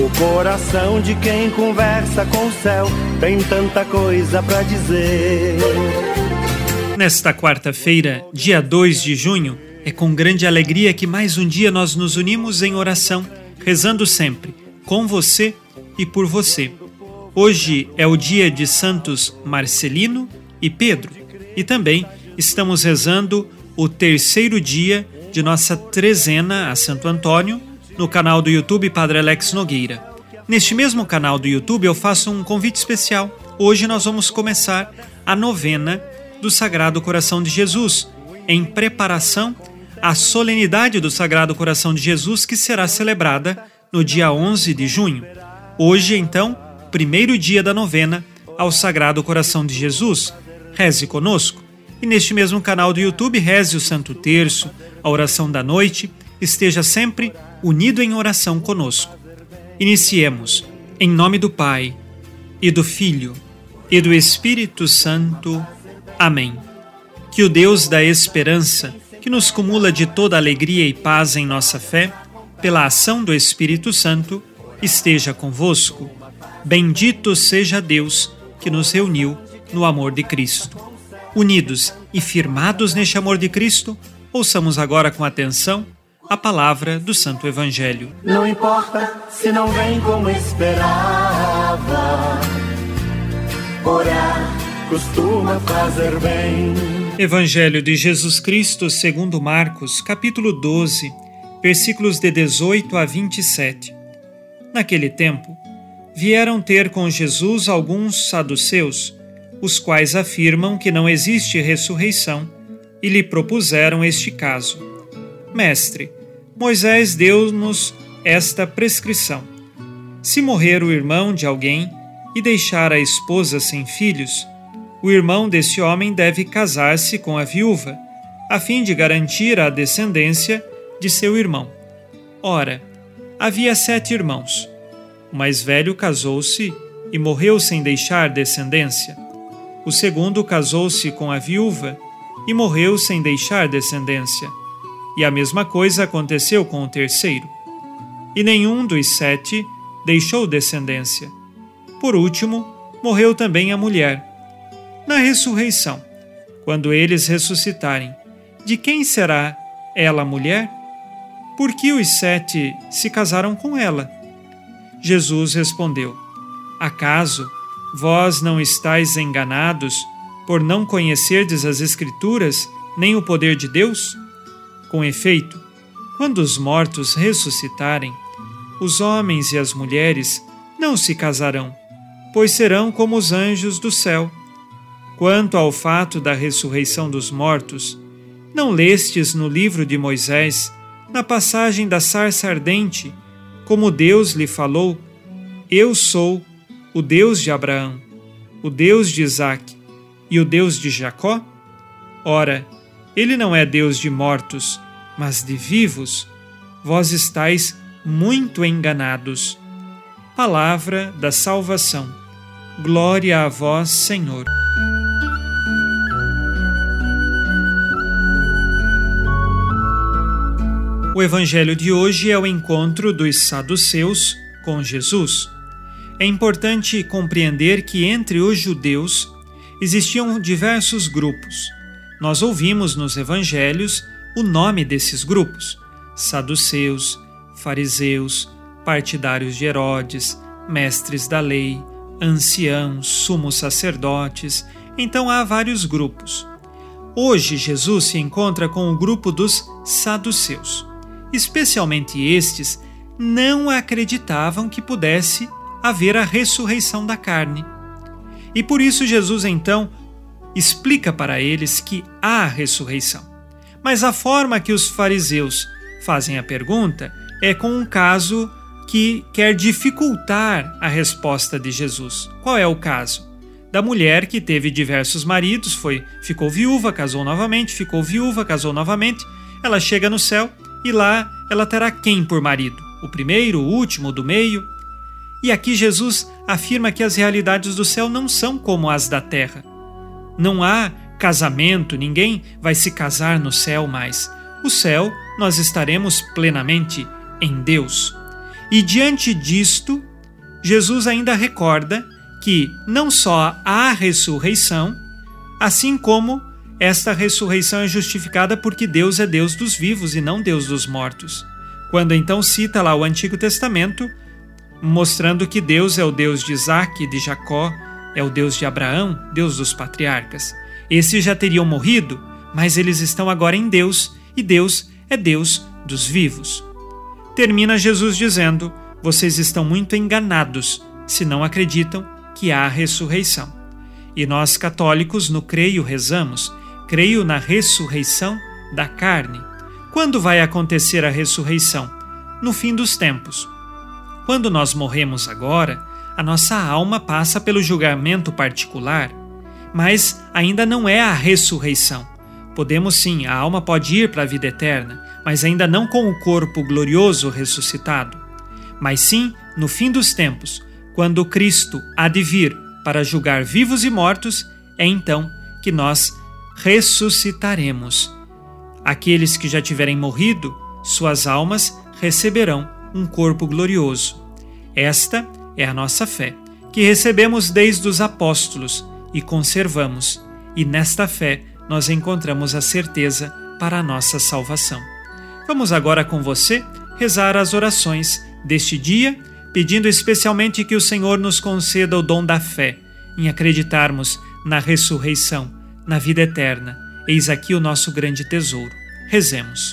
O coração de quem conversa com o céu tem tanta coisa para dizer. Nesta quarta-feira, dia 2 de junho, é com grande alegria que mais um dia nós nos unimos em oração, rezando sempre com você e por você. Hoje é o dia de Santos Marcelino e Pedro, e também estamos rezando o terceiro dia de nossa trezena a Santo Antônio no canal do YouTube Padre Alex Nogueira. Neste mesmo canal do YouTube eu faço um convite especial. Hoje nós vamos começar a novena do Sagrado Coração de Jesus, em preparação à solenidade do Sagrado Coração de Jesus que será celebrada no dia 11 de junho. Hoje, então, primeiro dia da novena ao Sagrado Coração de Jesus. Reze conosco. E neste mesmo canal do YouTube, reze o Santo Terço, a oração da noite, esteja sempre unido em oração conosco. Iniciemos. Em nome do Pai, e do Filho, e do Espírito Santo. Amém. Que o Deus da esperança, que nos cumula de toda alegria e paz em nossa fé, pela ação do Espírito Santo, esteja convosco. Bendito seja Deus que nos reuniu no amor de Cristo. Unidos e firmados neste amor de Cristo, ouçamos agora com atenção a palavra do Santo Evangelho. Não importa se não vem como esperava, orar costuma fazer bem. Evangelho de Jesus Cristo segundo Marcos, capítulo 12 versículos de 18 a 27. Naquele tempo, vieram ter com Jesus alguns saduceus, os quais afirmam que não existe ressurreição, e lhe propuseram este caso: Mestre, Moisés deu-nos esta prescrição: se morrer o irmão de alguém e deixar a esposa sem filhos, o irmão desse homem deve casar-se com a viúva, a fim de garantir a descendência de seu irmão. Ora, havia sete irmãos. O mais velho casou-se e morreu sem deixar descendência. O segundo casou-se com a viúva e morreu sem deixar descendência. E a mesma coisa aconteceu com o terceiro. E nenhum dos sete deixou descendência. Por último, morreu também a mulher. Na ressurreição, quando eles ressuscitarem, de quem será ela mulher? por que os sete se casaram com ela? Jesus respondeu: Acaso vós não estáis enganados por não conhecerdes as Escrituras nem o poder de Deus? Com efeito, quando os mortos ressuscitarem, os homens e as mulheres não se casarão, pois serão como os anjos do céu. Quanto ao fato da ressurreição dos mortos, não lestes no livro de Moisés na passagem da sarça ardente, como Deus lhe falou: Eu sou o Deus de Abraão, o Deus de Isaque e o Deus de Jacó? Ora, ele não é Deus de mortos, mas de vivos. Vós estáis muito enganados. Palavra da salvação. Glória a vós, Senhor. O evangelho de hoje é o encontro dos saduceus com Jesus. É importante compreender que entre os judeus existiam diversos grupos. Nós ouvimos nos evangelhos o nome desses grupos: saduceus, fariseus, partidários de Herodes, mestres da lei, anciãos, sumos sacerdotes. Então há vários grupos. Hoje Jesus se encontra com o grupo dos saduceus especialmente estes, não acreditavam que pudesse haver a ressurreição da carne. E por isso Jesus então explica para eles que há ressurreição. Mas a forma que os fariseus fazem a pergunta é com um caso que quer dificultar a resposta de Jesus. Qual é o caso? Da mulher que teve diversos maridos, foi, ficou viúva, casou novamente, ficou viúva, casou novamente. Ela chega no céu e lá ela terá quem por marido? O primeiro, o último, do meio? E aqui Jesus afirma que as realidades do céu não são como as da terra. Não há casamento, ninguém vai se casar no céu mais. O céu, nós estaremos plenamente em Deus. E diante disto, Jesus ainda recorda que não só há ressurreição, assim como esta ressurreição é justificada porque Deus é Deus dos vivos e não Deus dos mortos. Quando então cita lá o Antigo Testamento, mostrando que Deus é o Deus de Isaac, de Jacó, é o Deus de Abraão, Deus dos patriarcas. Esses já teriam morrido, mas eles estão agora em Deus e Deus é Deus dos vivos. Termina Jesus dizendo: Vocês estão muito enganados se não acreditam que há ressurreição. E nós católicos no creio rezamos: creio na ressurreição da carne. Quando vai acontecer a ressurreição? No fim dos tempos. Quando nós morremos agora, a nossa alma passa pelo julgamento particular, mas ainda não é a ressurreição. Podemos sim, a alma pode ir para a vida eterna, mas ainda não com o corpo glorioso ressuscitado. Mas sim, no fim dos tempos, quando Cristo há de vir para julgar vivos e mortos, é então que nós ressuscitaremos. Aqueles que já tiverem morrido, suas almas receberão um corpo glorioso. Esta é a nossa fé, que recebemos desde os apóstolos e conservamos, e nesta fé nós encontramos a certeza para a nossa salvação. Vamos agora com você rezar as orações deste dia, pedindo especialmente que o Senhor nos conceda o dom da fé, em acreditarmos na ressurreição, na vida eterna. Eis aqui o nosso grande tesouro. Rezemos.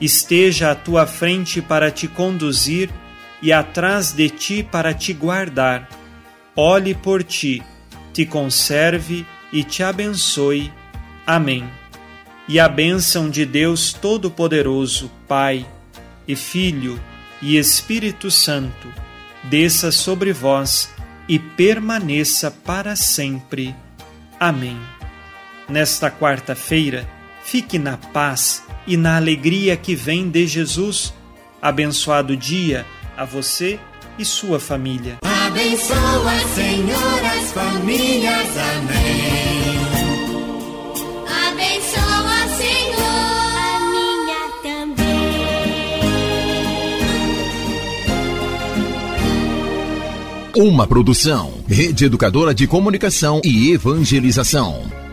esteja à tua frente para te conduzir e atrás de ti para te guardar. Olhe por ti, te conserve e te abençoe. Amém. E a bênção de Deus Todo-Poderoso, Pai e Filho e Espírito Santo, desça sobre vós e permaneça para sempre. Amém. Nesta quarta-feira, fique na paz e na alegria que vem de Jesus. Abençoado dia a você e sua família. Abençoa, Senhor, as famílias. Amém. Abençoa, Senhor, a minha também. Uma produção, Rede Educadora de Comunicação e Evangelização.